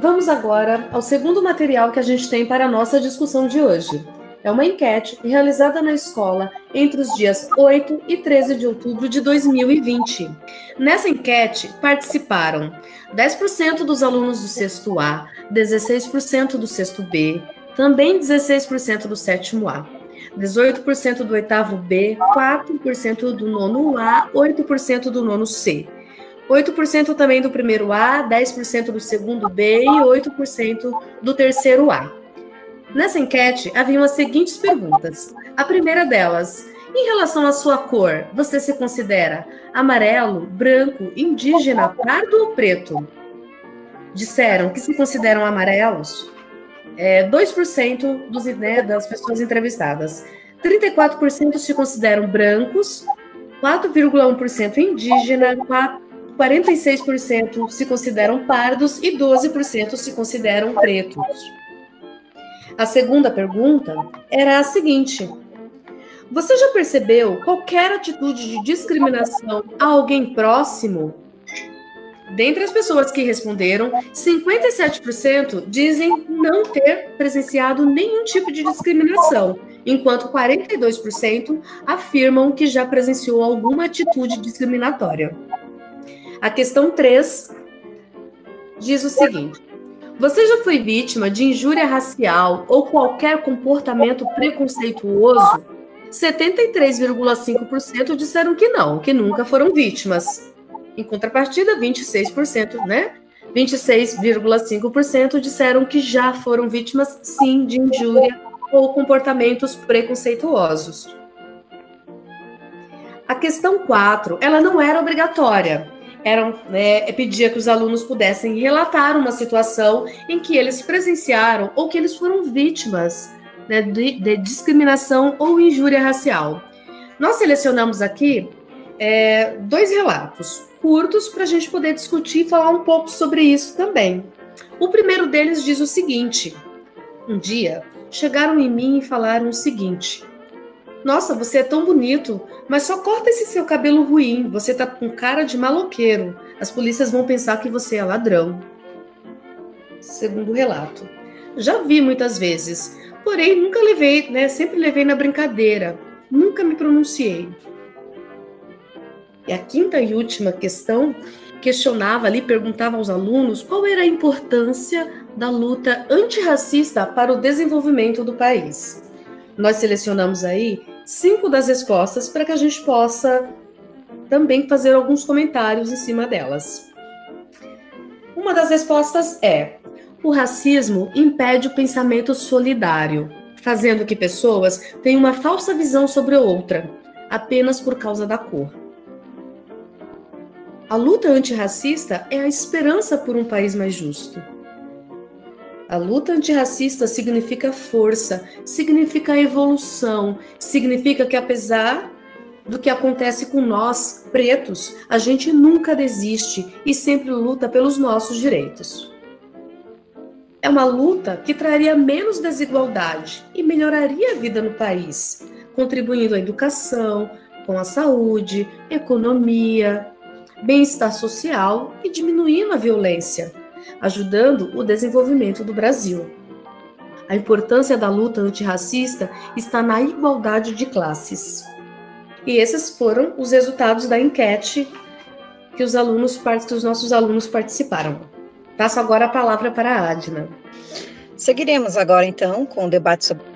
vamos agora ao segundo material que a gente tem para a nossa discussão de hoje. É uma enquete realizada na escola entre os dias 8 e 13 de outubro de 2020. Nessa enquete participaram 10% dos alunos do sexto A, 16% do sexto B, também 16% do sétimo A, 18% do oitavo B, 4% do nono A, 8% do nono C. 8% também do primeiro A, 10% do segundo B e 8% do terceiro A. Nessa enquete, haviam as seguintes perguntas. A primeira delas, em relação à sua cor, você se considera amarelo, branco, indígena, pardo ou preto? Disseram que se consideram amarelos é, 2% dos, né, das pessoas entrevistadas. 34% se consideram brancos, 4,1% indígena, 46% se consideram pardos e 12% se consideram pretos. A segunda pergunta era a seguinte: Você já percebeu qualquer atitude de discriminação a alguém próximo? Dentre as pessoas que responderam, 57% dizem não ter presenciado nenhum tipo de discriminação, enquanto 42% afirmam que já presenciou alguma atitude discriminatória. A questão 3 diz o seguinte: você já foi vítima de injúria racial ou qualquer comportamento preconceituoso? 73,5% disseram que não, que nunca foram vítimas. Em contrapartida, 26%, né? 26,5% disseram que já foram vítimas, sim, de injúria ou comportamentos preconceituosos. A questão 4, ela não era obrigatória, eram, né, pedia que os alunos pudessem relatar uma situação em que eles presenciaram ou que eles foram vítimas né, de, de, discriminação ou injúria racial. Nós selecionamos aqui é, dois relatos curtos para a gente poder discutir e falar um pouco sobre isso também. O primeiro deles diz o seguinte: Um dia chegaram em mim e falaram o seguinte: nossa, você é tão bonito, mas só corta esse seu cabelo ruim. Você tá com cara de maloqueiro. As polícias vão pensar que você é ladrão. Segundo relato. Já vi muitas vezes, porém nunca levei, né? Sempre levei na brincadeira. Nunca me pronunciei. E a quinta e última questão questionava ali, perguntava aos alunos qual era a importância da luta antirracista para o desenvolvimento do país. Nós selecionamos aí cinco das respostas para que a gente possa também fazer alguns comentários em cima delas. Uma das respostas é: o racismo impede o pensamento solidário, fazendo que pessoas tenham uma falsa visão sobre outra, apenas por causa da cor. A luta antirracista é a esperança por um país mais justo. A luta antirracista significa força, significa evolução, significa que apesar do que acontece com nós, pretos, a gente nunca desiste e sempre luta pelos nossos direitos. É uma luta que traria menos desigualdade e melhoraria a vida no país, contribuindo à educação, com a saúde, economia, bem-estar social e diminuindo a violência ajudando o desenvolvimento do Brasil. A importância da luta antirracista está na igualdade de classes. E esses foram os resultados da enquete que os alunos, que os nossos alunos participaram. Passo agora a palavra para a Adna. Seguiremos agora então com o debate sobre